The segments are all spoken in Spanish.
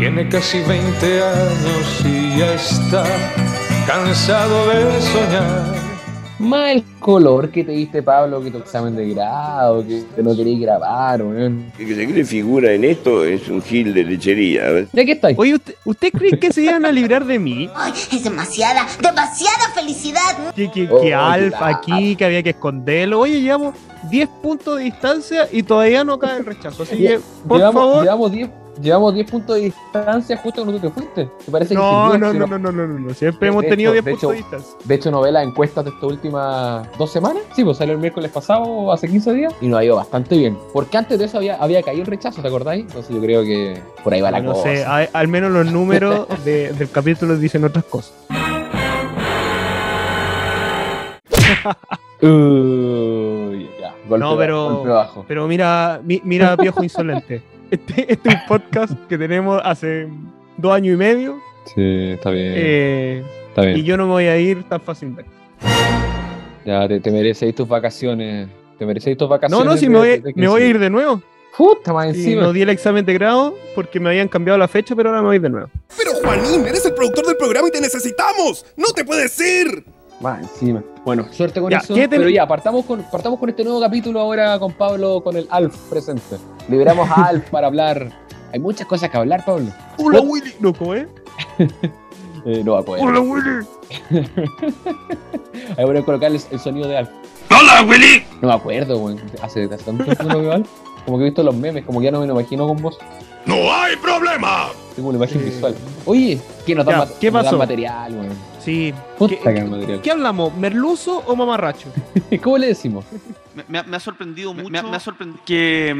Tiene casi 20 años y ya está cansado de soñar. Más el color que te diste, Pablo, que tu examen de grado, que no querías grabar, weón. El que se cree figura en esto es un gil de lechería. ¿ves? ¿De qué estáis? Oye, ¿usted, ¿usted cree que se iban a librar de mí? Ay, es demasiada, demasiada felicidad. Que, que, Oh, que qué Alf aquí, que había que esconderlo. Oye, llevamos 10 puntos de distancia y todavía no cae el rechazo. Así que, por llevamos, favor. Llevamos 10 llevamos 10 puntos de distancia justo cuando tú te fuiste. ¿Te parece No, no, no, no, no, no, no, no. Siempre hemos tenido hecho- 10 de puntos de distancia. De hecho, no ve las encuestas de estas últimas dos semanas. Sí, pues salió el miércoles pasado, hace 15 días, y nos ha ido bastante bien. Porque antes de eso había, había caído el rechazo, ¿te acordáis? Entonces yo creo que por ahí va la No cosa. sé, a- al menos los números de- del capítulo dicen otras cosas. Uy, ya, golpe, No, pero- golpe bajo. Pero mira, mi- mira, viejo insolente. Este, este es un podcast que tenemos hace dos años y medio. Sí, está bien. eh, está bien. y yo no me voy a ir tan fácilmente. Ya, te, te merecéis tus vacaciones. Te merecéis tus No, vacaciones. no, si de- me voy, me voy a 15. ir de nuevo. Puta, más Sí, encima. no di el examen de grado porque me habían cambiado la fecha, pero ahora me voy de nuevo. Pero Juanín, eres el productor del programa y te necesitamos. No te puedes ir. Más encima. Bueno, suerte con Ya, eso. ¿qué ten- Pero ya, partamos con, partamos con este nuevo capítulo ahora con Pablo, con el Alf presente. Liberamos a Alf para hablar. Hay muchas cosas que hablar, Pablo. Hola, Willy. No, ¿cómo es? Eh, no va a poder. Hola, Willy. Ahí voy a colocar el, el sonido de Alf. ¡Hola, Willy! No me acuerdo, güey. Hace, hace tanto tiempo que no veo Alf. Como que he visto los memes, como que ya no me lo imagino con vos. ¡No hay problema! Tengo una imagen visual. Oye, ¿qué nos da Ya, ma- ¿qué nos material, güey? Sí. Puta ¿Qué, que qué- el material. qué hablamos? ¿Merluzo o mamarracho? ¿Cómo le decimos? Me, me ha- me ha sorprendido mucho me ha- me ha sorprendido que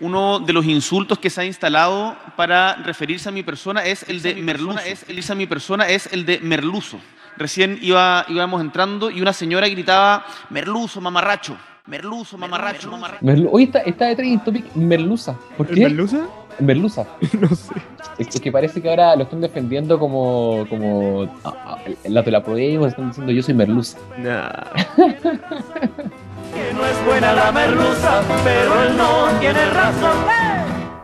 mm, uno de los insultos que se ha instalado para referirse a mi persona es el de merluzo. Es, el a mi persona es el de merluzo. Recién iba, íbamos entrando y una señora gritaba merluzo, mamarracho. Merluzo, mamarracho, mamarracho. Merlu- Oye, está, está de trending topic Merluza. ¿Por ¿El qué? merluza? Merluza. No sé. Es, es que parece que ahora lo están defendiendo como, como ah, el lado de la podemos, están diciendo yo soy Merluza. Nah. Que no es buena la merluza, pero él no tiene razón.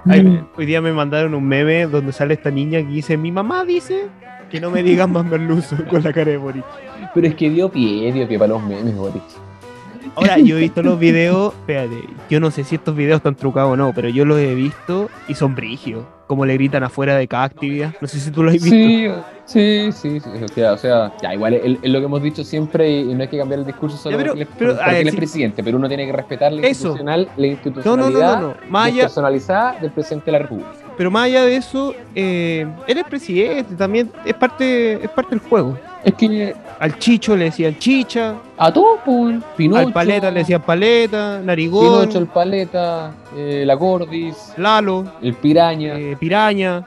Ay, hoy día me mandaron un meme donde sale esta niña que dice, mi mamá dice que no me digan más merluzo con la cara de Boris. Pero es que dio pie, dio pie para los memes, Boris. Ahora, yo he visto los videos, espérate, yo no sé si estos videos están trucados o no, pero yo los he visto y son brígidos. Como le gritan afuera de cada actividad. No sé si tú lo has visto. Sí, sí, sí, sí. O sea, o sea ya, igual es, es lo que hemos dicho siempre y, no hay que cambiar el discurso solo Ya, pero- porque, él, es- pero, porque a ver, él es sí. presidente, pero uno tiene que respetar la Eso. institucional, la No, no, no, institucionalidad no, no. Más allá, despersonalizada del presidente de la República. Pero más allá de eso, eh, él es presidente, también es parte, es parte del juego. Es que Al Chicho le decían chicha, a todos, pues, Pinocho, al Paleta le decían paleta, narigón, Pinocho, el Paleta, eh, la Gordis, Lalo, el Piraña. eh, piraña.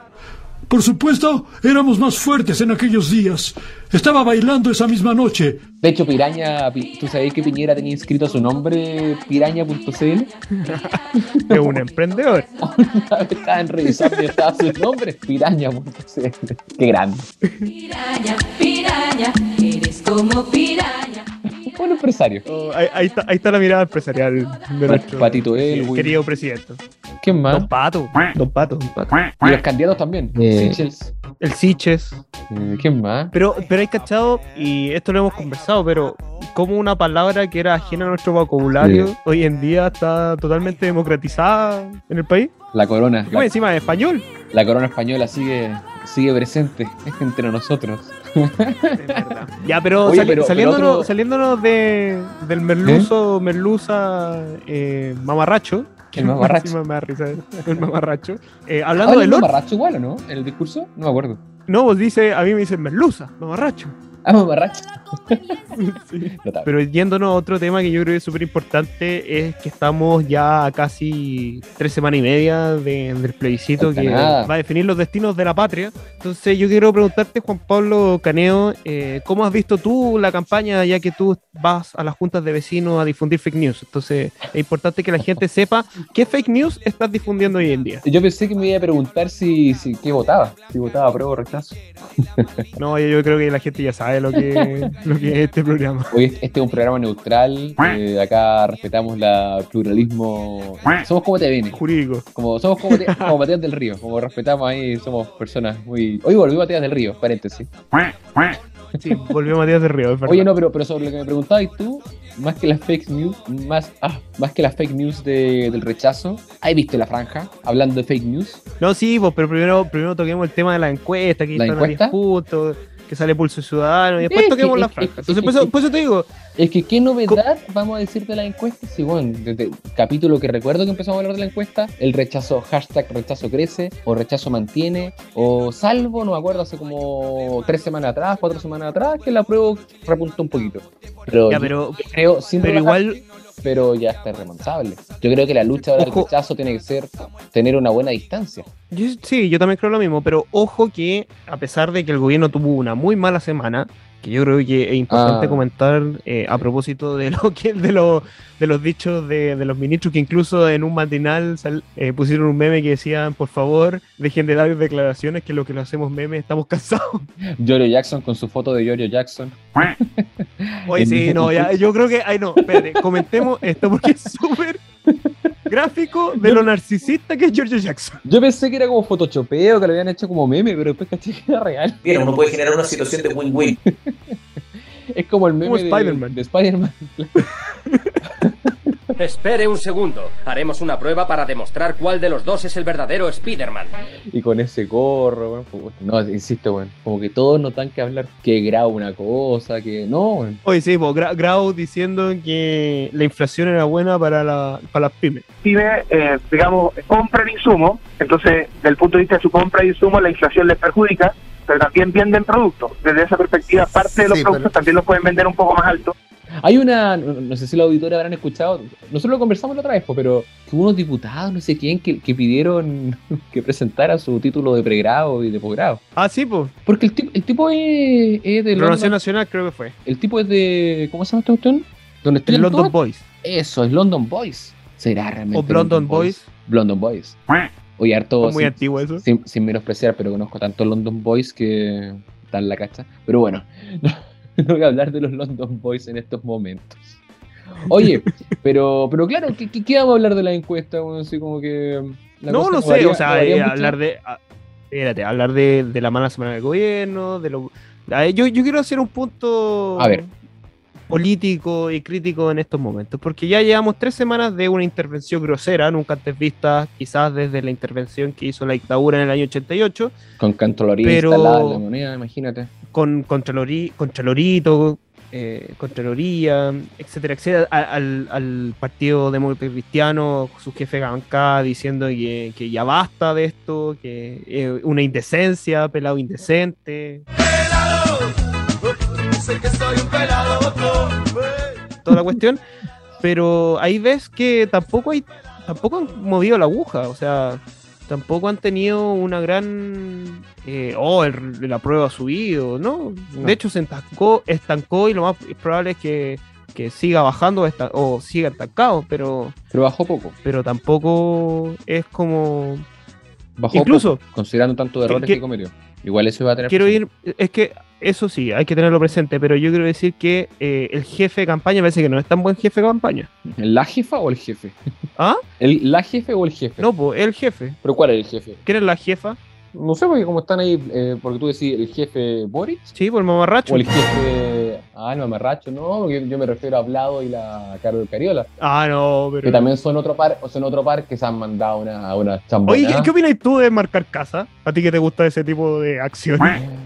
Por supuesto, éramos más fuertes en aquellos días. Estaba bailando esa misma noche. De hecho, Piraña, Pi- ¿tú sabés que Piñera tenía inscrito su nombre piraña.cl? Es un emprendedor. Estaban revisando y estaba su nombre, piraña.cl. Qué grande. Piraña, piraña, eres como piraña. Un empresario. Oh, ahí, ahí está, ahí está la mirada empresarial de nuestro Patito querido presidente. ¿Quién más? Don Pato, Don Pato, Don Pato. Y los candidatos también. Eh, Sichels. El Siches. Eh, ¿Quién más? Pero, pero hay cachado, y esto lo hemos conversado, pero como una palabra que era ajena a nuestro vocabulario, hoy en día está totalmente democratizada en el país. La corona. Más La, encima de español. la corona española sigue, sigue presente entre nosotros. Ya, pero, Oye, sali- pero- pero saliéndonos, otro- saliéndonos de, del merluzo, merluza, eh, mamarracho. El mamarracho. El mamarracho. Eh, ¿Hablando de del mamarracho igual o no? ¿En el discurso? No me acuerdo. No, vos dice, a mí me dicen merluza, mamarracho. Mamarracho. Sí. Pero yéndonos a otro tema que yo creo que es súper importante es que estamos ya a casi tres semanas y media de- del plebiscito Falta que nada. va a definir los destinos de la patria. Entonces yo quiero preguntarte, Juan Pablo Caneo, eh, ¿cómo has visto tú la campaña ya que tú vas a las juntas de vecinos a difundir fake news? Entonces es importante que la gente sepa qué fake news estás difundiendo hoy en día. Yo pensé que me iba a preguntar si, si qué votaba. Si votaba prueba o rechazo. No, yo, yo creo que la gente ya sabe de lo que, lo que es este programa. Hoy este es un programa neutral. eh, acá respetamos la pluralismo. Somos como te viene. Jurídico. Como, somos como, te- como Matías del Río. Como respetamos ahí, somos personas muy. Hoy volvió Matías del Río, paréntesis. Sí, volvió Matías de Río. Oye, no, pero, pero sobre lo que me preguntabas tú, más que las fake news, más, ah, más que las fake news de- del rechazo, ¿has visto la franja hablando de fake news? No, sí, pues, pero primero, primero toquemos el tema de la encuesta, que ¿La encuesta? 10 puntos, que sale Pulso Ciudadano, y después Es que- toquemos la es franja. es Entonces, que- por eso, por eso te digo, Es que qué novedad vamos a decir de la encuesta, sí, bueno, desde el capítulo que recuerdo que empezamos a hablar de la encuesta, el rechazo, hashtag rechazo crece, o rechazo mantiene, o salvo, no me acuerdo, hace como tres semanas atrás, cuatro semanas atrás, que la prueba repuntó un poquito. Pero, ya, pero, creo, sin pero relajar, igual, pero ya está remontable. Yo creo que la lucha ahora del rechazo tiene que ser tener una buena distancia. yo- sí, yo también creo lo mismo, pero ojo que a pesar de que el gobierno tuvo una muy mala semana, que yo creo que es importante Ah. comentar eh, a propósito de lo que de, lo- de los dichos de, de los ministros que incluso en un matinal sal- eh, pusieron un meme que decían por favor dejen de dar declaraciones que lo que lo hacemos meme estamos cansados Jorio Jackson con su foto de Jorio Jackson. Oye, sí, no, ya, yo creo que, ay no, espérate, comentemos esto porque es súper gráfico de lo narcisista que es George Jackson. Yo pensé que era como photoshopeo, que lo habían hecho como meme, pero después caché que era real. Bien, uno puede generar una situación de win-win. Es como el meme Como de Spider-Man. de Spider-Man. Espere un segundo. Haremos una prueba para demostrar cuál de los dos es el verdadero Spider-Man. y con ese gorro, weón. puta. No, insisto, weón. Como que todos notan que hablar que graba una cosa, que no, weón. Oye, sí, pues, Gra- Grau diciendo que la inflación era buena para, la, para las pymes. pyme, eh, digamos, compran insumos, entonces, desde el punto de vista de su compra de insumos, la inflación les perjudica, pero también venden productos. Desde esa perspectiva, parte de los Sí, productos pero- también los pueden vender un poco más alto. Hay una, no, sé si los auditores habrán escuchado, nosotros lo conversamos la otra vez, pero que hubo unos diputados, no sé quién, que, que pidieron que presentara su título de pregrado y de posgrado. Ah, sí, pues. Porque el tipo, el tipo es, es de London, Nacional creo que fue. el tipo es de, ¿cómo se llama esta cuestión? ¿Dónde El London? Boys. Eso, es London Boys. ¿Será realmente? O London Boys. London Boys. Oye, harto. Es muy sin- antiguo eso. Sin, sin menospreciar, pero conozco tanto London Boys que dan la cacha. Pero bueno, no, voy a hablar de los London Boys en estos momentos. Oye, pero, pero claro, ¿qué, qué, vamos a hablar de la encuesta? Bueno, así como que. la No, no sé, varía- o sea, eh, hablar de. ah, Espérate, hablar de, de la mala semana del gobierno, de lo. Yo, yo quiero hacer un punto A ver. Político y crítico en estos momentos, porque ya llevamos tres semanas de una intervención grosera, nunca antes vista, quizás desde la intervención que hizo la dictadura en el año 88, Con Contraloría pero- instalada en la moneda, imagínate. con Contralori- Contralorito, eh, Contraloría, etcétera, etcétera, al, al Partido Demócrata Cristiano, su jefe bancada diciendo que, que ya basta de esto, que es una indecencia, pelado indecente. Toda la cuestión. Pero ahí ves que tampoco hay, tampoco han movido la aguja, o sea, tampoco han tenido una gran eh, oh, el, la prueba ha subido, ¿no? No. De hecho se estancó, estancó y lo más probable es que, que siga bajando esta- o siga estancado, pero, Pero bajó poco. pero tampoco es como Bajó Incluso- poco, considerando tantos errores que- que, cometió. Igual eso va a tener. quiero presente. ir, es que eso sí, hay que tenerlo presente, pero yo quiero decir que eh, el jefe de campaña parece que no es tan buen jefe de campaña. ¿La jefa o el jefe? ¿Ah? ¿El, ¿La jefe o el jefe? No, pues el jefe. ¿Pero cuál es el jefe? ¿Quién es la jefa? No sé, porque como están ahí, eh, porque tú decís el jefe Boric Sí, por el mamarracho. o el jefe. Ah, no, Mamarracho, no, porque yo me refiero a Blado y la Carol Cariola, Ah, no, pero. que también son otro par, son otro par que se han mandado una, una chambona. Oye, ¿qué, qué opinas tú de marcar casa? ¿A ti que te gusta ese tipo de acciones?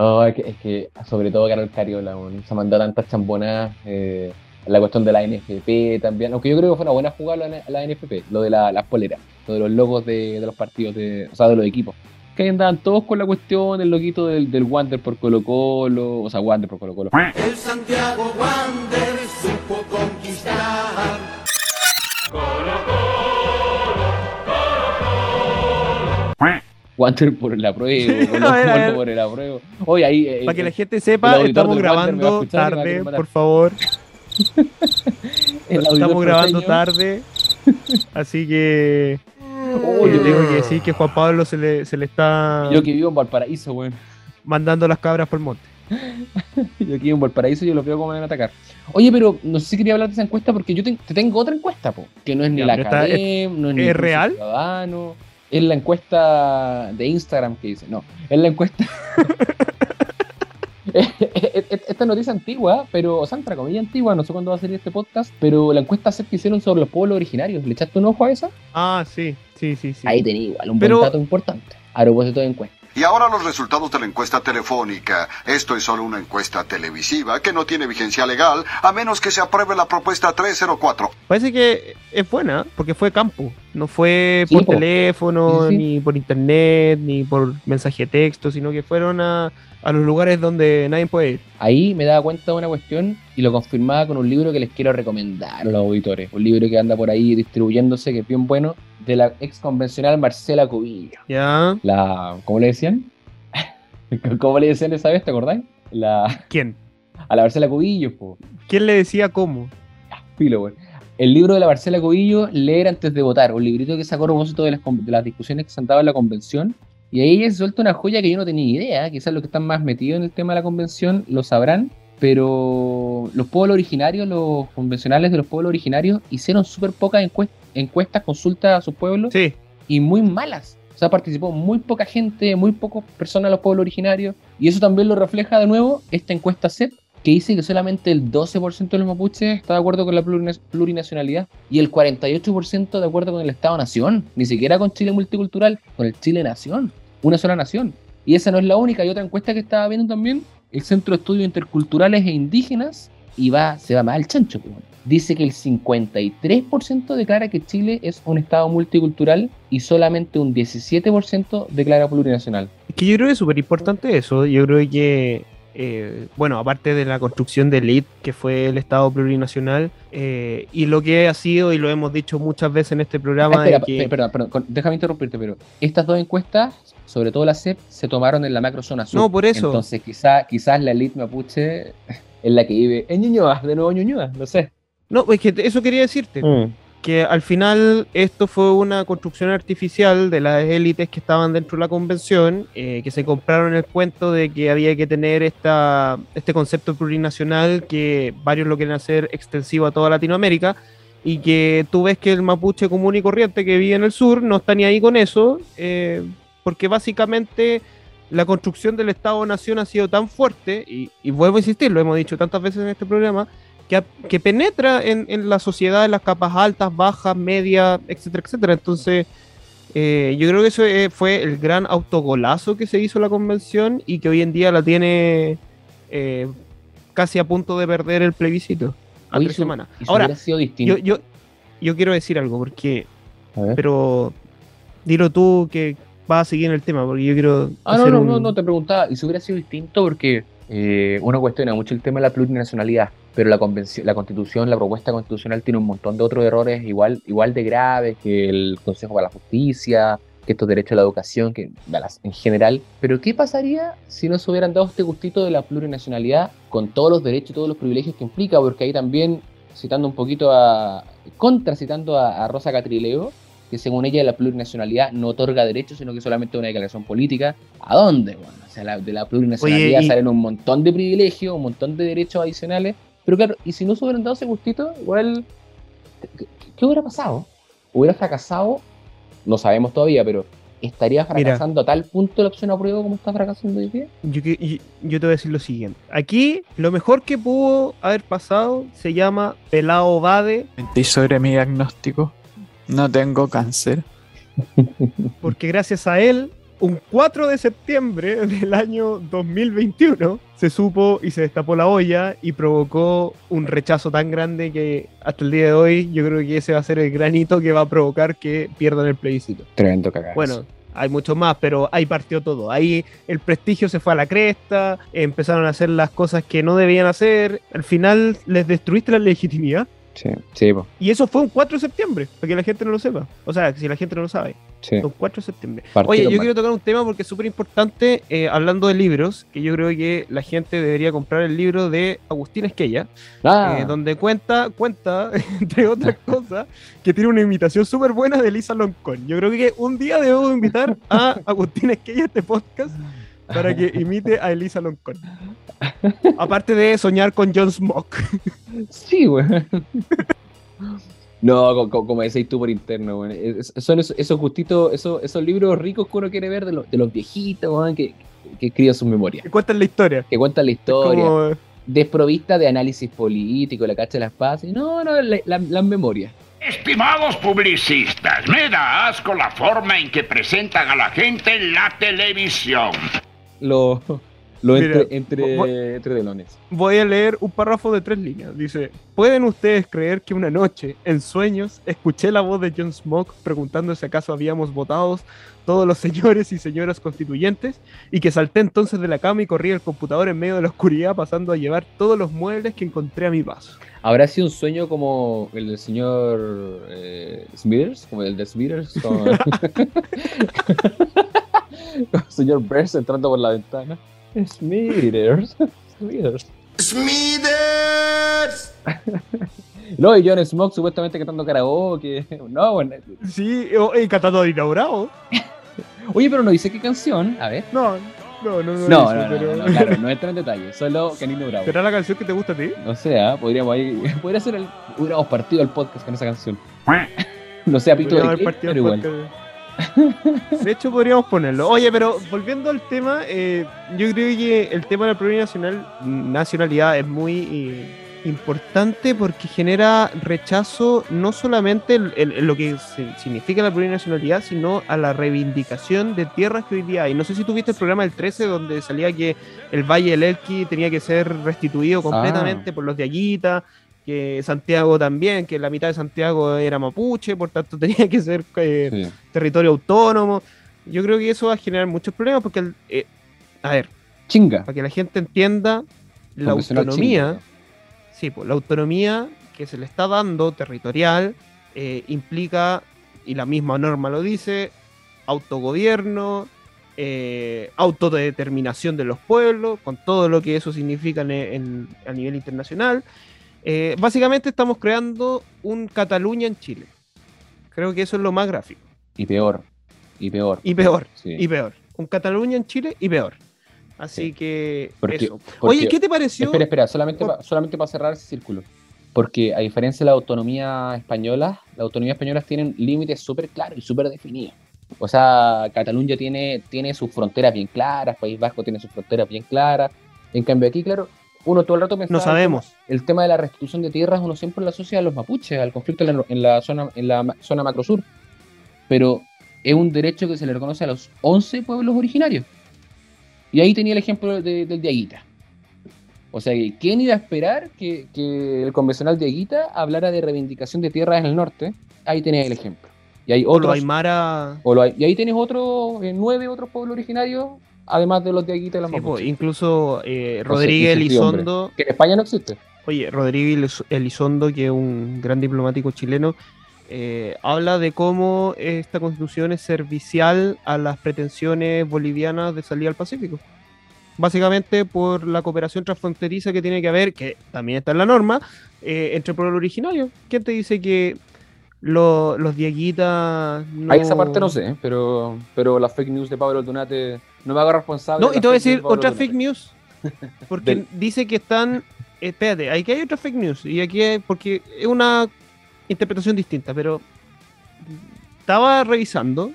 Oh, es, que, es que, sobre todo Carol Cariola, se ha mandado tantas chambonadas. Eh, la cuestión de la NFP también, aunque yo creo que fue una buena jugada la, la NFP, lo de la- las poleras, de los logos de, de los partidos, de, o sea, de los equipos. Que ahí andaban todos con la cuestión, el loquito del, del Wander por Colo Colo, o sea, Wander por Colo Colo. El Santiago Wander supo conquistar. Wander por el apruebo, Colo A ver, a ver. Colo por el apruebo. Oye, ahí. eh, Para que la gente el sepa, estamos Wander grabando escuchar tarde, por favor. el Estamos grabando tarde. Así que. Oye, yo tengo que decir que Juan Pablo se le, se le está Yo que vivo en Valparaíso, weón. mandando las cabras por el monte. yo aquí en Valparaíso yo lo veo como me van a atacar. Oye, pero no sé si quería hablar de esa encuesta porque yo te, te tengo otra encuesta, po, que no es ni Ya, la esta- academia, no es ni ¿es real? Ciudadano, es la encuesta de Instagram que dice, no, es la encuesta... Esta noticia antigua, pero, o sea, entre comillas antigua, no sé cuándo va a salir este podcast, pero la encuesta que hicieron sobre los pueblos originarios, ¿le echaste un ojo a esa? Ah, sí, sí, sí, sí. Ahí tenía igual un Pero- buen dato importante a propósito de encuesta. Y ahora los resultados de la encuesta telefónica. Esto es solo una encuesta televisiva que no tiene vigencia legal a menos que se apruebe la propuesta 304. Parece que es buena, porque fue campo. No fue Sí, por po. teléfono, Sí, sí. ni por internet, ni por mensaje de texto, sino que fueron a, a los lugares donde nadie puede ir. Ahí me daba cuenta de una cuestión y lo confirmaba con un libro que les quiero recomendar a los auditores. Un libro que anda por ahí distribuyéndose, que es bien bueno, de la ex convencional Marcela Cubillo. ¿Ya? La, ¿Cómo le decían? ¿Cómo le decían esa vez? ¿Te acordáis? La, ¿Quién? a la Marcela Cubillo, po. ¿Quién le decía cómo? Filo, güey. El libro de la Marcela Cubillo, Leer antes de votar, un librito que sacó a propósito de las, de las discusiones que se han dado en la convención. Y ahí ella se suelta una joya que yo no tenía idea, quizás los que están más metidos en el tema de la convención lo sabrán, pero los pueblos originarios, los convencionales de los pueblos originarios, hicieron súper pocas encuest- encuestas, consultas a sus pueblos Sí. y muy malas. O sea, participó muy poca gente, muy pocas personas de los pueblos originarios. Y eso también lo refleja de nuevo esta encuesta CEP, que dice que solamente el 12% de los mapuches está de acuerdo con la plurina- plurinacionalidad y el 48% de acuerdo con el Estado-Nación. Ni siquiera con Chile multicultural, con el Chile-Nación. Una sola nación. Y esa no es la única. Hay otra encuesta que estaba viendo también, el Centro de Estudios Interculturales e Indígenas, y va, se va más al chancho. pues. Dice que el 53% declara que Chile es un Estado multicultural y solamente un 17% declara plurinacional. Es que yo creo que es súper importante eso. Yo creo que, eh, bueno, aparte de la construcción de elite, que fue el Estado plurinacional, eh, y lo que ha sido, y lo hemos dicho muchas veces en este programa, Ah, espera, que- perdón, perdón, déjame interrumpirte, pero estas dos encuestas, sobre todo la CEP, se tomaron en la macrozona sur. No, por eso. Entonces, quizá, quizás la elite mapuche es la que vive en Ñuñoa, de nuevo Ñuñoa, no sé. No, es que eso quería decirte. Mm. Que al final esto fue una construcción artificial de las élites que estaban dentro de la convención, eh, que se compraron el cuento de que había que tener esta, este concepto plurinacional que varios lo quieren hacer extensivo a toda Latinoamérica y que tú ves que el mapuche común y corriente que vive en el sur no está ni ahí con eso, eh, porque básicamente la construcción del Estado-Nación ha sido tan fuerte, y, y vuelvo a insistir, lo hemos dicho tantas veces en este programa, que, penetra en, en la sociedad, en las capas altas, bajas, medias, etcétera, etcétera. Entonces, eh, yo creo que eso eh, fue el gran autogolazo que se hizo la convención y que hoy en día la tiene eh, casi a punto de perder el plebiscito. A Oye, tres semanas. Ahora, sido distinto. yo, yo, yo quiero decir algo, porque. Pero dilo tú que vas a seguir en el tema, porque yo quiero. Ah, no, no, un- no, no, te preguntaba, y si hubiera sido distinto porque eh, uno cuestiona mucho el tema de la plurinacionalidad, pero la la constitución, la propuesta constitucional tiene un montón de otros errores igual, igual de graves que el Consejo para la Justicia, que estos derechos a la educación, que en general. Pero ¿qué pasaría si no se hubieran dado este gustito de la plurinacionalidad con todos los derechos y todos los privilegios que implica? Porque ahí también, citando un poquito a, contra citando a, a Rosa Catrileo, que según ella la plurinacionalidad no otorga derechos, sino que solamente una declaración política. ¿A dónde? Bueno, o sea, la- de la plurinacionalidad Oye, y- salen un montón de privilegios, un montón de derechos adicionales. Pero claro, y si no se hubieran dado ese gustito, igual, ¿qué, qué hubiera pasado? ¿Hubiera fracasado? No sabemos todavía, pero ¿estaría fracasando a tal punto la opción a prueba como está fracasando hoy día? Yo, que- yo- yo te voy a decir lo siguiente. Aquí, lo mejor que pudo haber pasado se llama Pelao Bade, Mentí sobre mi diagnóstico. No tengo cáncer. porque gracias a él, un 4 de septiembre del año 2021, se supo y se destapó la olla y provocó un rechazo tan grande que hasta el día de hoy yo creo que ese va a ser el granito que va a provocar que pierdan el plebiscito. Tremendo cagado. Bueno, hay mucho más, pero ahí partió todo. Ahí el prestigio se fue a la cresta, empezaron a hacer las cosas que no debían hacer. Al final les destruiste la legitimidad. Sí, sí, po, Y eso fue un 4 de septiembre, para que la gente no lo sepa. O sea, si la gente no lo sabe. sí. Un 4 de septiembre. Oye, yo mal. quiero tocar un tema porque es súper importante, eh, hablando de libros, que yo creo que la gente debería comprar el libro de Agustín Esquella, Ah, eh, donde cuenta, cuenta, entre otras cosas, que tiene una invitación súper buena de Lisa Loncón. Yo creo que un día debo invitar a Agustín Esquella a este podcast para que imite a Elisa Loncón. Aparte de soñar con John Smoke. Sí, güey. No, co- co- como decís tú por interno. Es- Son esos, esos gustitos, esos, esos libros ricos que uno quiere ver de, los- de los viejitos, weón, que, que escriben sus memorias. Que cuentan la historia. Que cuentan la historia. Como- Desprovista de análisis político, la cacha de las pases. No, no, la- la- las memorias. Estimados publicistas, me da asco la forma en que presentan a la gente en la televisión. Los lo Mira, entre, entre, vo- entre delones. Voy a leer un párrafo de tres líneas. Dice, ¿pueden ustedes creer que una noche, en sueños, escuché la voz de John Smoke preguntando si acaso habíamos votado todos los señores y señoras constituyentes? Y que salté entonces de la cama y corrí al computador en medio de la oscuridad pasando a llevar todos los muebles que encontré a mi paso. ¿Habrá sido un sueño como el del señor eh, Smithers? Como el de Smithers. Con... con el señor Burns entrando por la ventana. Smithers. Smithers. ¡Smithers! No, y John Smoke supuestamente cantando karaoke. No, bueno. Sí, o- y cantando de inaugurado. Oye, pero no dice qué canción. A ver. No, no, no, no. No, dice, no, no, claro, no entra en detalle. Solo Canino Bravo. ¿Será la canción que te gusta a ti? No sé, ¿ah? podríamos ahí. Podría ser el. Hubiéramos partido el podcast con esa canción. No sé, a pito de qué, pero igual. De hecho, podríamos ponerlo. Oye, pero volviendo al tema, eh, yo creo que el tema de la plurinacional, nacionalidad es muy eh, importante porque genera rechazo no solamente en, en- en lo que significa la plurinacionalidad, sino a la reivindicación de tierras que hoy día hay. No sé si tuviste el programa del 13 donde salía que el Valle del Elqui tenía que ser restituido completamente por los de Aguita, que Santiago también, que la mitad de Santiago era mapuche, por tanto tenía que ser eh, Sí. territorio autónomo. Yo creo que eso va a generar muchos problemas porque, el- eh, a ver, Chinga. para que la gente entienda, la autonomía, chinga. Sí, pues la autonomía que se le está dando territorial eh, implica, y la misma norma lo dice, autogobierno, eh, autodeterminación de los pueblos, con todo lo que eso significa en- en- a nivel internacional. Eh, básicamente estamos creando un Cataluña en Chile. Creo que eso es lo más gráfico. Y peor. Y peor. Y peor, Sí. y peor. Un Cataluña en Chile y peor. Así que Porque- eso. porque- Oye, ¿qué te pareció? Espera, espera, solamente, pa- solamente para cerrar ese círculo. Porque a diferencia de la autonomía española, las autonomías españolas tienen límites súper claros y súper definidos. O sea, Cataluña tiene, tiene sus fronteras bien claras, País Vasco tiene sus fronteras bien claras. En cambio aquí, claro, uno todo el rato pensaba... No sabemos. El tema, de la restitución de tierras uno siempre lo asocia a los mapuches, al conflicto en la, en la zona, en la zona macrosur. Pero es un derecho que se le reconoce a los 11 pueblos originarios. Y ahí tenía el ejemplo de- del de Aguita. O sea, ¿quién iba a esperar que, que el convencional de Aguita hablara de reivindicación de tierras en el norte? Ahí tenés el ejemplo. Y hay O otros, Aymara. o lo hay- y ahí tienes otros, eh, nueve otros pueblos originarios, además de los de Aguita y los Sí, mapuches. incluso eh, Rodríguez. Elizondo. Que en España no existe. Oye, Rodríguez Eliz- Elizondo, que es un gran diplomático chileno, eh, habla de cómo esta constitución es servicial a las pretensiones bolivianas de salir al Pacífico. Básicamente por la cooperación transfronteriza que tiene que haber, que también está en la norma, eh, entre pueblos originarios. ¿Quién te dice que lo- los dieguitas no... Ahí esa parte no sé, pero, pero las fake news de Pablo Tunate no me hago responsable. No, y te voy a decir de otra fake news. Porque dice que están. Espérate, aquí hay otra fake news. Y aquí hay- porque es una interpretación distinta, pero estaba revisando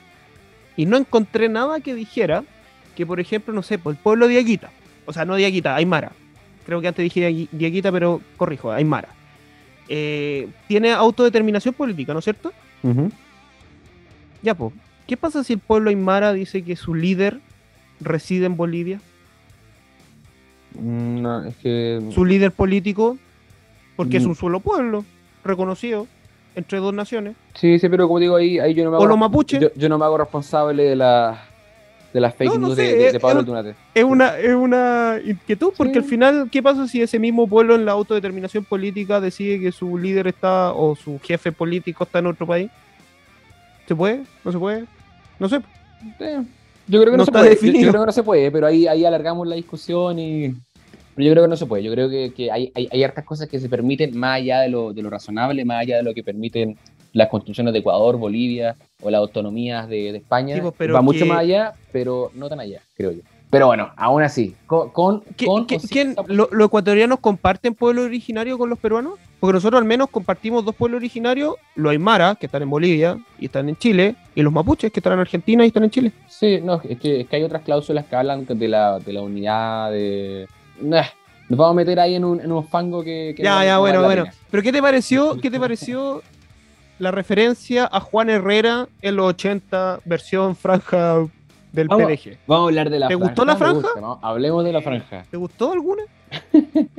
y no encontré nada que dijera que, por ejemplo, no sé, por el pueblo de Aguita, o sea, no de Aguita, Aymara. Creo que antes dije de Aguita, pero corrijo, Aymara. Eh, tiene autodeterminación política, ¿no es cierto? Ya, pues. ¿Qué pasa si el pueblo Aymara dice que su líder reside en Bolivia? Mm, No, es que. Su líder político, porque es Mm. un solo pueblo, reconocido entre dos naciones. Sí, sí, pero como digo, ahí, ahí yo no me O hago. los mapuches. Yo, yo no me hago responsable de la de las fake No, no news sé, de, de- es- de Pablo es- Tunate. Es una, es una inquietud, porque al final, ¿qué pasa si ese mismo pueblo en la autodeterminación política decide que su líder está o su jefe político está en otro país? ¿Se puede? ¿No se puede? No sé. Eh, Yo creo que no, No se puede. Yo- Yo, creo que no se puede, pero ahí, ahí alargamos la discusión y. Pero yo creo que no se puede. Yo creo que, que hay, hay, hay hartas cosas que se permiten más allá de lo, de lo razonable, más allá de lo que permiten las constituciones de Ecuador, Bolivia o las autonomías de, de España. Pues, pero Va mucho más allá, pero no tan allá, creo yo. Pero bueno, aún así, con, con, ¿Qué- con- qué- con- quién- lo- ¿Los ecuatorianos comparten pueblo originario con los peruanos? Porque nosotros al menos compartimos dos pueblos originarios, los Aymara, que están en Bolivia y están en Chile, y los mapuches, que están en Argentina y están en Chile. Sí, no, es que, es que hay otras cláusulas que hablan de la, de la unidad de... Nah, nos vamos a meter ahí en un, en un fango que... que Ya, no- ya, no bueno, vale bueno. Pero ¿qué te pareció, qué te pareció la referencia a Juan Herrera en los 80, versión franja del Vamos, PDG? vamos a hablar de la ¿Te franja. gustó la franja? gusta, ¿no? Hablemos de la franja. ¿Te gustó alguna?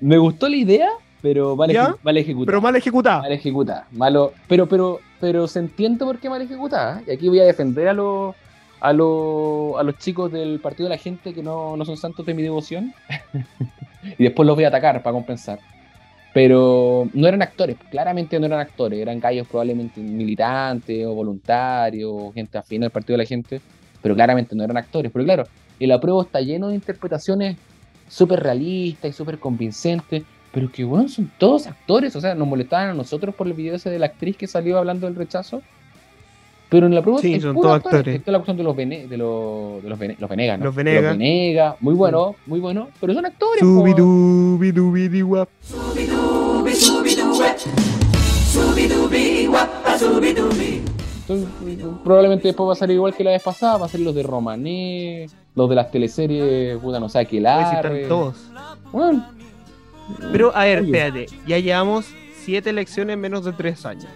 Me gustó la idea, pero mal, eje- mal ejecutada. Pero mal ejecutada. Mal ejecutada. Malo, pero, pero, pero se entiende por qué mal ejecutada. ¿eh? Y aquí voy a defender a los a los, a los chicos del partido de la gente que no, no son santos de mi devoción. y después los voy a atacar para compensar. Pero no eran actores, claramente no eran actores, eran gallos probablemente militantes o voluntarios, gente afín al partido de la gente, pero claramente no eran actores. Pero claro, el apruebo está lleno de interpretaciones súper realistas y súper convincentes, pero que bueno, son todos actores, o sea, nos molestaban a nosotros por el video ese de la actriz que salió hablando del rechazo, pero en la prueba Sí, es son todos actores. actores. Está la cuestión de los, Vene- de los, de los, Vene- los Venegas, ¿no? Los Venegas. Venegas, muy bueno, muy bueno, pero son actores. po. Subidubidubidiwap. Entonces, probablemente después va a salir igual que la vez pasada, va a ser los de Romané, los de las teleseries, puta, no sé, están todos. Bueno, Pero, a ver, Oye. espérate. Ya llevamos siete elecciones en menos de tres años.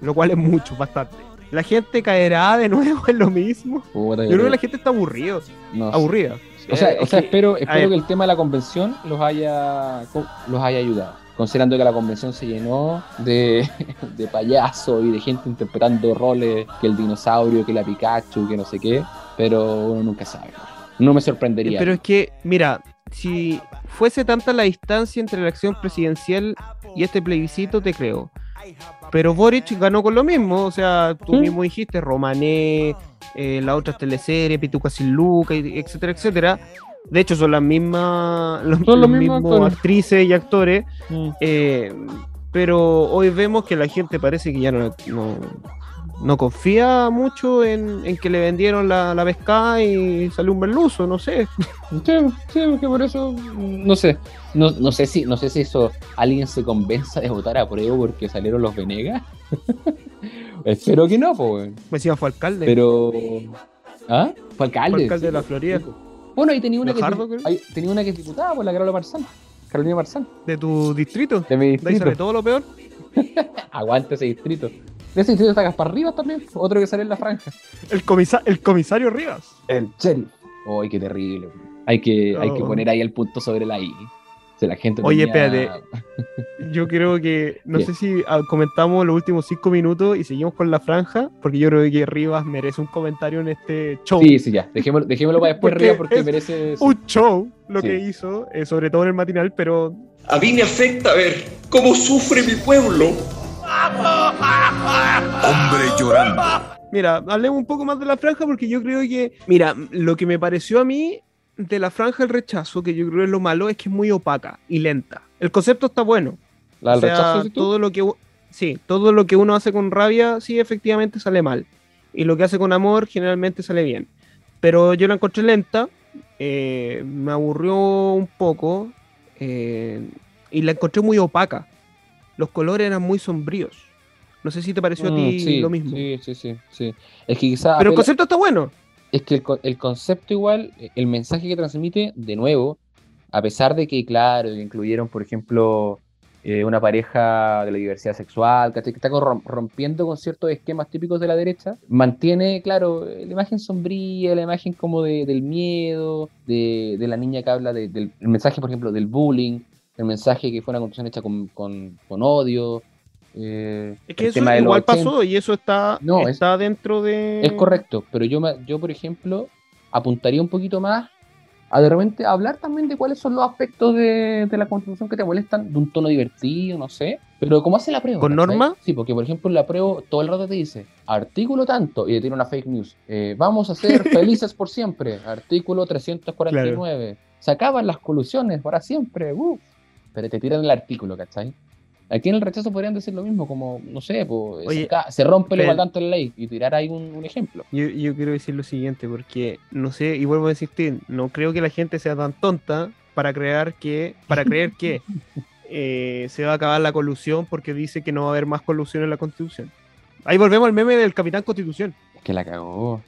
Lo cual es mucho, bastante. La gente caerá de nuevo en lo mismo. puta, Yo creo que la gente está aburrido. no sé. Aburrida. O sea, Eh, o es sea que- espero, que el tema de la convención los haya, los haya ayudado. Considerando que la convención se llenó de, de payasos y de gente interpretando roles, que el dinosaurio, que la Pikachu, que no sé qué, pero uno nunca sabe. No me sorprendería. Pero es que, mira, si fuese tanta la distancia entre la elección presidencial y este plebiscito, te creo. Pero Boric ganó con lo mismo, o sea, tú mismo dijiste, Romané, eh, las otras teleseries, Pituca sin Luca, etcétera, etcétera. De hecho, son las mismas, los, los los mismos mismos actores. actrices y actores, Mm. eh, pero hoy vemos que la gente parece que ya no, no, no confía mucho en, en que le vendieron la, la pescada y salió un merluzo, no sé. Sí, sí, porque por eso, no sé, no, no sé si, no sé si eso alguien se convenza de votar a prueba porque salieron los Venegas. Espero que no, pues. Me decía fue alcalde. Pero, ¿ah? Fue alcalde. Fue alcalde sí, de la pues. Florida. Bueno, ahí tenía una, que, ahí tenía una que es diputada por la Carolina Marzán. Carolina Marzán. de tu distrito. De mi De ahí distrito. sale todo lo peor. Aguante ese distrito. De ese distrito está Gaspar Rivas también, otro que sale en la franja. El, comisa- el comisario Rivas. El sheriff. Ay, qué terrible. Hay que, hay que Oh. poner ahí el punto sobre la I. Si la gente Oye, tenía- espérate. Yo creo que, no sé si ah, comentamos los últimos cinco minutos y seguimos con la franja, porque yo creo que Rivas merece un comentario en este show. Sí, sí, ya. Dejémoslo, dejémoslo para después, Porque Rivas, porque es merece. Un show lo Sí. que hizo, eh, sobre todo en el matinal, pero A mí me afecta ver cómo sufre mi pueblo. Hombre llorando. Mira, hablemos un poco más de la franja porque yo creo que, mira, lo que me pareció a mí de la franja del rechazo, que yo creo es lo malo, es que es muy opaca y lenta. El concepto está bueno. La del O sea, rechazo, todo lo que sí, todo lo que uno hace con rabia, sí, efectivamente sale mal. Y lo que hace con amor, generalmente sale bien. Pero yo la encontré lenta, eh, me aburrió un poco eh, y la encontré muy opaca. Los colores eran muy sombríos. No sé si te pareció a Mm, ti sí, lo mismo. Sí, sí, sí, sí. Es que quizás. Pero el concepto está bueno. Es que el, el concepto igual, el mensaje que transmite, de nuevo, a pesar de que, claro, incluyeron, por ejemplo, eh, una pareja de la diversidad sexual, que está rompiendo con ciertos esquemas típicos de la derecha, mantiene, claro, la imagen sombría, la imagen como de- del miedo, de, de la niña que habla de- del el mensaje, por ejemplo, del bullying, el mensaje que fue una construcción hecha con, con- con odio. eh, Es que el eso tema de los igual 80. pasó y eso está, No, es- está dentro de. Es correcto, pero yo, yo por ejemplo, apuntaría un poquito más a de repente hablar también de cuáles son los aspectos de, de la constitución que te molestan, de un tono divertido, no sé. Pero ¿cómo hace la prueba? ¿Con norma? Sí, porque por ejemplo la prueba todo el rato te dice, artículo tanto, y te tiene una fake news, eh, vamos a ser felices por siempre, artículo 349, se acaban las colusiones para siempre, uh. Pero te tiran el artículo, ¿cachai? Aquí en el rechazo podrían decir lo mismo, como, no sé, pues, Oye, acá se rompe lo tanto en la ley y tirar ahí un, un ejemplo. Yo, yo quiero decir lo siguiente, porque no sé, y vuelvo a insistir, no creo que la gente sea tan tonta para creer que, para creer que eh, se va a acabar la colusión porque dice que no va a haber más colusión en la constitución. Ahí volvemos al meme del Capitán Constitución. Es que la cagó.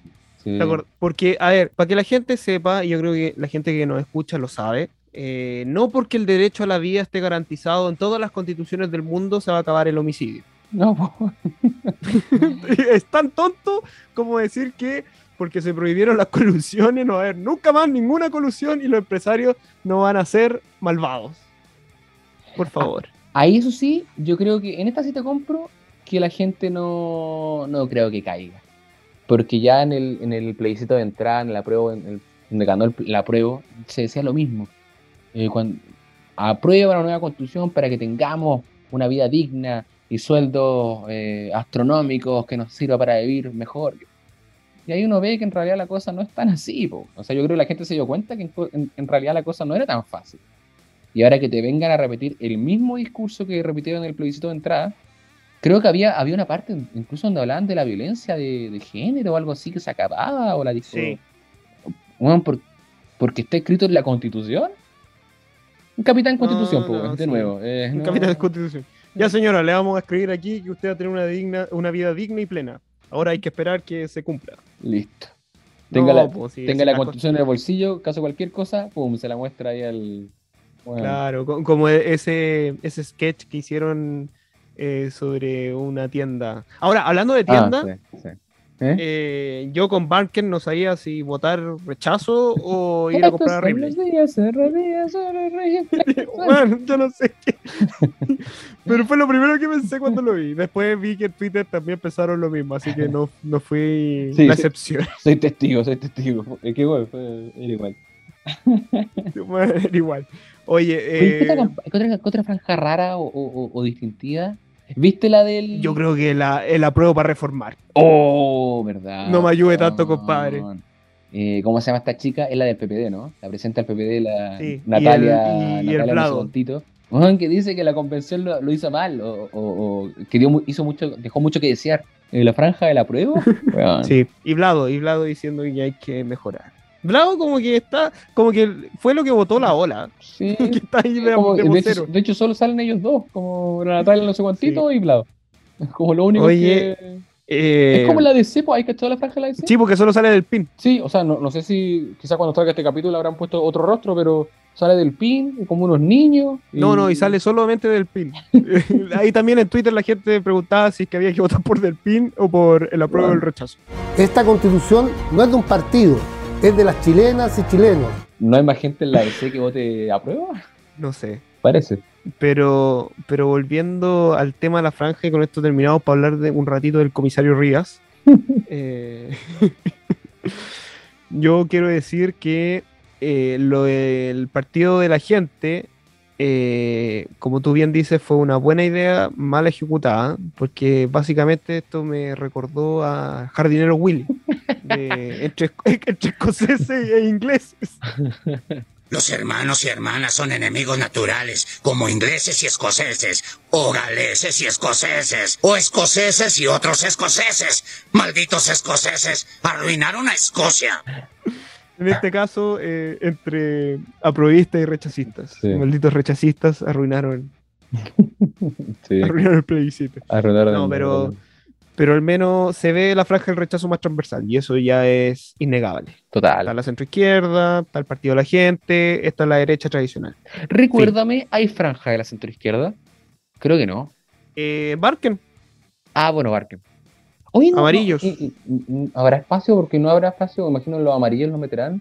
Porque, a ver, para que la gente sepa, y yo creo que la gente que nos escucha lo sabe, eh, no porque el derecho a la vida esté garantizado en todas las constituciones del mundo se va a acabar el homicidio. No, es tan tonto como decir que porque se prohibieron las colusiones no va a haber nunca más ninguna colusión y los empresarios no van a ser malvados. Por favor. Ahí eso sí, yo creo que en esta sí te compro que la gente no, no creo que caiga. Porque ya en el, en el plebiscito de entrada, en la prueba, en el- donde ganó el- la prueba, se decía lo mismo. Eh, cuando, aprueba la nueva constitución para que tengamos una vida digna y sueldos eh, astronómicos que nos sirva para vivir mejor. Y ahí uno ve que en realidad la cosa no es tan así. po. O sea, yo creo que la gente se dio cuenta que en, co- en- en realidad la cosa no era tan fácil. Y ahora que te vengan a repetir el mismo discurso que repitieron en el plebiscito de entrada, creo que había, había una parte incluso donde hablaban de la violencia de, de género o algo así que se acababa o la dijo. Sí. Bueno, por- porque está escrito en la constitución. Un capitán constitución, No, pues, no, de sí. nuevo. eh, Un no. capitán de constitución. Ya señora, le vamos a escribir aquí que usted va a tener una, digna, una vida digna y plena. Ahora hay que esperar que se cumpla. Listo. Tenga, la, pues, sí, tenga la constitución en el bolsillo, caso cualquier cosa, pum, se la muestra ahí al. bueno, Claro, co- como e- ese, ese sketch que hicieron eh, sobre una tienda. Ahora, hablando de ah, tienda, sí, sí. ¿Eh? eh, yo con Barker no sabía si votar rechazo o ir a comprar a Ripley. Bueno, yo no sé qué. Pero fue lo primero que pensé cuando lo vi. Después vi que en Twitter también pensaron lo mismo, así que no, no fui Sí, la excepción. Soy testigo, soy testigo. Es que bueno, fue, era igual. Bueno, era igual. Oye, Oye, ¿qué, eh, otra, qué otra- qué otra franja rara o, o- o- o distintiva? ¿Viste la del.? yo creo que la, el apruebo para reformar. Oh, verdad. No me ayude tanto, compadre. Eh, ¿Cómo se llama esta chica? Es la del PPD, ¿no? La presidenta del PPD, la Sí, y Natalia, el- y el Natalia que dice que la convención lo, lo hizo mal o, o- o que dio hizo mucho, dejó mucho que desear. Eh, la franja de la prueba. Sí, y Vlado, y Vlado diciendo que hay que mejorar. Vlado como que está, como que fue lo que votó la ola. Sí. que está ahí de, Como- de de, hecho, vocero. de hecho, solo salen ellos dos, como la Natalia no sé cuántito y Vlado. Como lo único Oye, que. Eh, Es como la DC, pues hay que la franja de la DC. Sí, porque solo sale del pin. Sí, o sea, no, no sé si quizás cuando salga este capítulo habrán puesto otro rostro, pero sale del pin, como unos niños. No, no, y sale solamente del pin. Ahí también en Twitter la gente preguntaba si es que había que votar por del pin o por el apruebo o el rechazo. Esta constitución no es de un partido, es de las chilenas y chilenos. ¿No hay más gente en la DC que vote a prueba? No sé. Parece. Pero, pero volviendo al tema de la franja, y con esto terminamos para hablar de un ratito del comisario Rivas. eh, yo quiero decir que eh, lo del partido de la gente, eh, como tú bien dices, fue una buena idea mal ejecutada, porque básicamente esto me recordó a Jardinero Willy, de- entre, entre escoceses e ingleses. Los hermanos y hermanas son enemigos naturales, como ingleses y escoceses, o galeses y escoceses, o escoceses y otros escoceses. Malditos escoceses, arruinaron a Escocia. En este caso, eh, entre aprovistas y rechazistas. Sí. Malditos rechazistas arruinaron, Sí. arruinaron el plebiscito. Arruinaron No, el- pero, pero al menos se ve la franja del rechazo más transversal y eso ya es innegable. Total. Está la centroizquierda, está el partido de la gente, está la derecha tradicional. Recuérdame, ¿hay franja de la centroizquierda? Creo que no. Eh, Barken. Ah, bueno, Barken. Oye, no, Amarillos. no, y- y- y- ¿Habrá espacio? Porque no habrá espacio. Imagino los amarillos los meterán.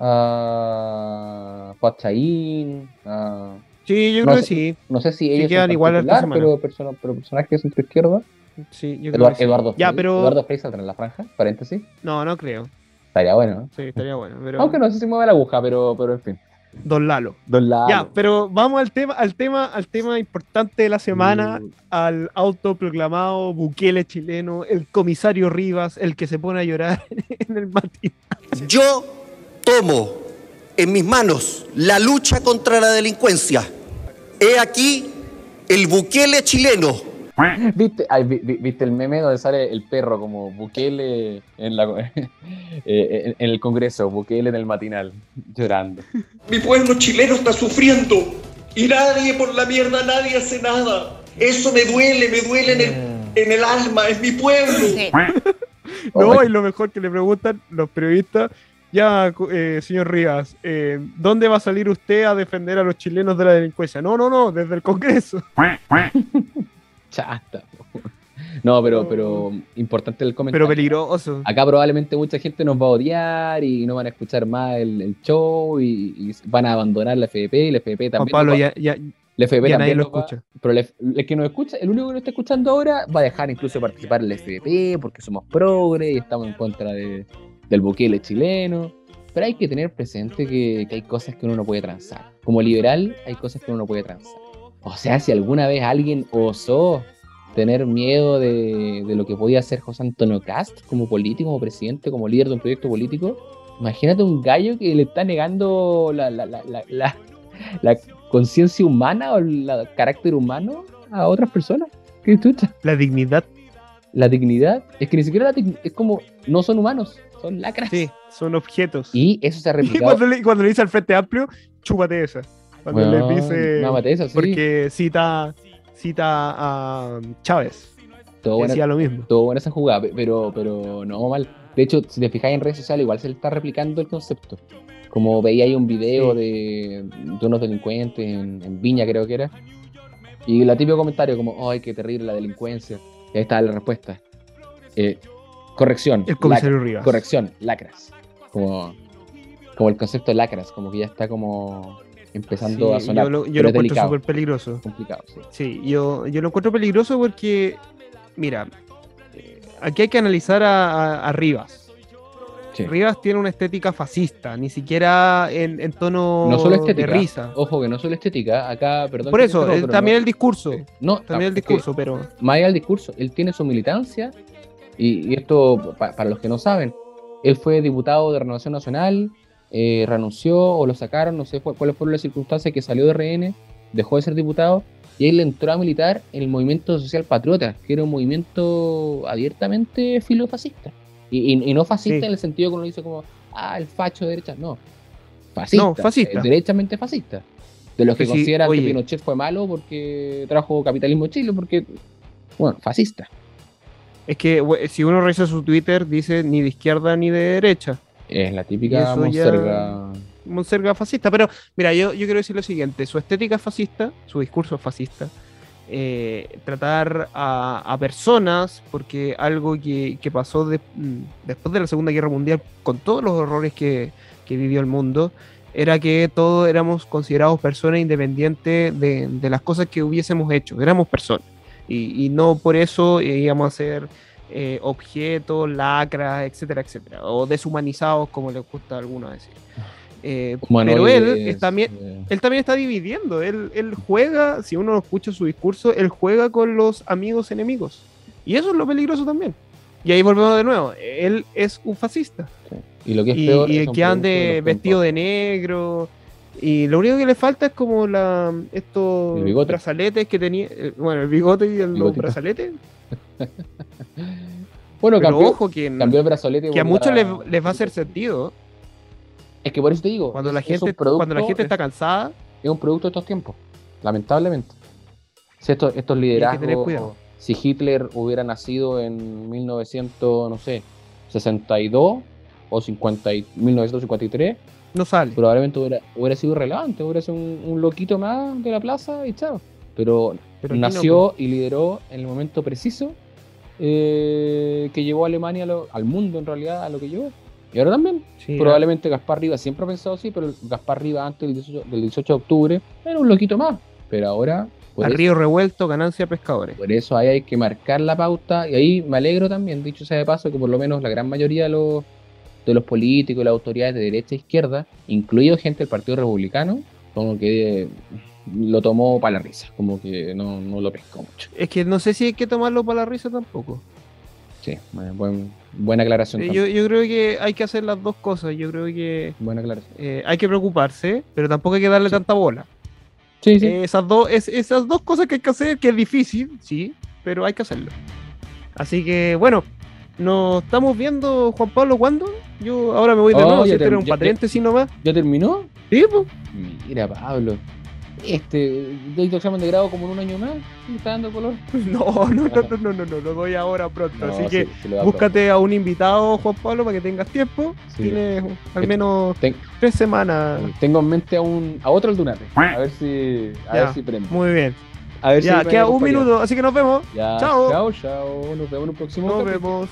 A Pachaín. A... Sí, yo no creo que sí. No sé si Sí ellos quedan en igual esta semana. pero, persona- pero personajes de centro izquierda. Sí, yo creo que sí. Eduardo Ya, Frey. pero- Eduardo Frey saldrá en la franja, paréntesis. No, no creo. Estaría bueno, ¿no? Sí, estaría bueno. Pero... Aunque no sé si mueve la aguja, pero, pero en fin. Don Lalo. Don Lalo. Ya, pero vamos al tema, al tema, al tema importante de la semana, Mm. al autoproclamado Bukele chileno, el comisario Rivas, el que se pone a llorar en el matinal. Yo tomo en mis manos la lucha contra la delincuencia. He aquí el Bukele chileno. ¿Viste, ay, vi- vi- ¿Viste el meme donde sale el perro como Bukele en, la, eh, en- en el Congreso, Bukele en el matinal, llorando? Mi pueblo chileno está sufriendo y nadie por la mierda, nadie hace nada. Eso me duele, me duele en el, en el alma, es mi pueblo. No, y lo mejor que le preguntan los periodistas, ya, eh, señor Rivas, eh, ¿dónde va a salir usted a defender a los chilenos de la delincuencia? No, no, no, desde el Congreso. Chasta. po. No, pero, pero importante el comentario. Pero peligroso. Acá probablemente mucha gente nos va a odiar y no van a escuchar más el, el show y, y van a abandonar la FDP y la FDP también. Pablo, nos va- ya, ya, la FDP ya nadie lo va- escucha. pero el que nos escucha, el único que nos está escuchando ahora va a dejar incluso participar en la FDP porque somos progre y estamos en contra de- del Bukele chileno. Pero hay que tener presente que, que hay cosas que uno no puede transar. Como liberal, hay cosas que uno no puede transar. O sea, si alguna vez alguien osó tener miedo de, de lo que podía hacer José Antonio Cast como político, como presidente, como líder de un proyecto político, imagínate un gallo que le está negando la, la, la, la, la- la conciencia humana o el carácter humano a otras personas. ¿Qué chucha? La dignidad. La dignidad. Es que ni siquiera la es como, no son humanos, son lacras. Sí, son objetos. Y eso se ha Y cuando le, cuando le dice al Frente Amplio, chúpate esa. Cuando Weón, le dice. esa, sí. Porque cita, cita a Chávez. todo buena, decía lo mismo. todo buena esa jugada, pe- pero, pero no mal. De hecho, si te fijáis en redes sociales, igual se le está replicando el concepto. Como veía ahí un video de, de unos delincuentes en, en Viña, creo que era. Y la típico comentario como, ¡ay, qué terrible la delincuencia! Y ahí está la respuesta. Eh, corrección. El comisario lacra- Rivas. Corrección, lacras. Como, como el concepto de lacras, como que ya está como empezando Sí, a sonar. Yo lo, yo lo encuentro súper peligroso. complicado, sí. Sí, yo, yo lo encuentro peligroso porque, mira, eh, aquí hay que analizar a, a- a Rivas. Sí. Rivas tiene una estética fascista, ni siquiera en, en tono No solo de estética. risa. Ojo que no solo estética. Acá, perdón. Por eso, también no- el discurso. No, También el discurso, pero. Más allá del discurso, él tiene su militancia. Y, y esto, pa- para los que no saben, él fue diputado de Renovación Nacional, eh, renunció o lo sacaron, no sé cu- cuáles fueron las circunstancias que salió de RN, dejó de ser diputado y él entró a militar en el movimiento social patriota, que era un movimiento abiertamente filofascista. Y, y- y no fascista Sí. en el sentido que uno dice como, ah, el facho de derecha, no. Fascista. No, fascista. eh, derechamente fascista. De los que consideran que Pinochet fue malo porque trajo capitalismo a Chile, porque, bueno, fascista. Es que si uno revisa su Twitter, dice ni de izquierda ni de derecha. Es la típica eso ya- monserga. Monserga fascista. Pero mira, yo, yo quiero decir lo siguiente: su estética es fascista, su discurso es fascista. eh, tratar a, a personas, porque algo que, que pasó de- mm, después de la Segunda Guerra Mundial, con todos los horrores que, que vivió el mundo, era que todos éramos considerados personas independientes de, de las cosas que hubiésemos hecho. Éramos personas. Y, y no por eso eh, íbamos a ser eh, objetos, lacras, etcétera, etcétera. O deshumanizados, como les gusta a algunos decir. Eh, pero él es también, eh. él también está dividiendo. Él, él juega, si uno escucha su discurso, él juega con los amigos enemigos. Y eso es lo peligroso también. Y ahí volvemos de nuevo. Él es un fascista. Y lo que es y, peor. y que ande vestido de negro. Y lo único que le falta es como la estos brazaletes que tenía. eh, Bueno, el bigote y el, los Bigotito. brazaletes. Bueno, Pero cambió, ojo que, cambió el brazalete. que a muchos les, les va a hacer sentido. Es que por eso te digo. Cuando es- la gente, producto- cuando la gente es- está cansada, es un producto de estos tiempos, lamentablemente. Si estos, estos hay que tener liderazgos, cuidado. si Hitler hubiera nacido en 1900, no sé, 62 o 50 y- 1953, no sale. probablemente hubiera, hubiera sido relevante, hubiera sido un, un loquito más de la plaza y chao. Pero, Pero aquí no, nació y lideró en el momento preciso eh, que llevó a Alemania lo- al mundo en realidad a lo que llevó. Y ahora también. Sí, Probablemente Gaspar Rivas siempre ha pensado así, pero Gaspar Rivas antes del 18, del 18 de octubre era un loquito más. Pero ahora, por, a eso, río revuelto, ganancia pescadores. por eso ahí hay que marcar la pauta. Y ahí me alegro también, dicho sea de paso, que por lo menos la gran mayoría de los, de los políticos y las autoridades de derecha e izquierda, incluido gente del Partido Republicano, como que eh, lo tomó para la risa, como que no, no lo pescó mucho. Es que no sé si hay que tomarlo para la risa tampoco. Sí, bueno, buen- buena aclaración. Eh. Yo, yo creo que hay que hacer las dos cosas. Yo creo que Buena aclaración. eh, hay que preocuparse, pero tampoco hay que darle tanta bola. Sí, sí. Eh, esas, dos, es, esas dos cosas que hay que hacer, que es difícil, sí, pero hay que hacerlo. Así que, bueno, nos estamos viendo, Juan Pablo, ¿cuándo? Yo ahora me voy de Oh, nuevo, si ter- era un ya- paréntesis nomás. ¿Ya terminó? Sí, pues. Mira, Pablo. Este, doy tu examen de grado como en un año más. ¿Me está dando color? No, no, no, no, no, no, no, lo doy ahora pronto. No, Así sí, que sí búscate a un invitado, Juan Pablo, para que tengas tiempo. Sí. Tienes al Ten- menos ten- tres semanas. Tengo en mente a un a otro Aldunate. A ver si a Ya, ver si prende. Muy bien. A ver ya, si queda un minuto, así que nos vemos. Ya, Chao. chao, chao. Nos vemos en un próximo Nos capítulo. vemos.